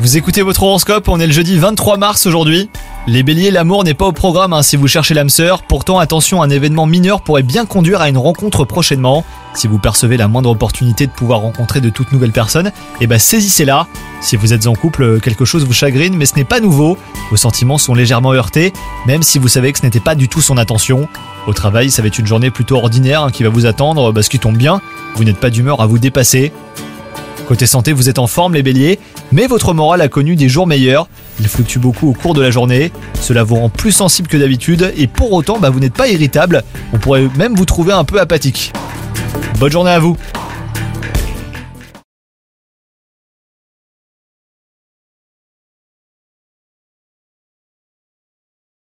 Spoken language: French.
Vous écoutez votre horoscope, on est le jeudi 23 mars aujourd'hui. Les béliers, l'amour n'est pas au programme hein, si vous cherchez l'âme sœur. Pourtant, attention, un événement mineur pourrait bien conduire à une rencontre prochainement. Si vous percevez la moindre opportunité de pouvoir rencontrer de toutes nouvelles personnes, eh ben saisissez-la. Si vous êtes en couple, quelque chose vous chagrine, mais ce n'est pas nouveau. Vos sentiments sont légèrement heurtés, même si vous savez que ce n'était pas du tout son intention. Au travail, ça va être une journée plutôt ordinaire hein, qui va vous attendre, bah, ce qui tombe bien. Vous n'êtes pas d'humeur à vous dépasser. Côté santé, vous êtes en forme les béliers, mais votre morale a connu des jours meilleurs. Il fluctue beaucoup au cours de la journée. Cela vous rend plus sensible que d'habitude et pour autant, bah, vous n'êtes pas irritable. On pourrait même vous trouver un peu apathique. Bonne journée à vous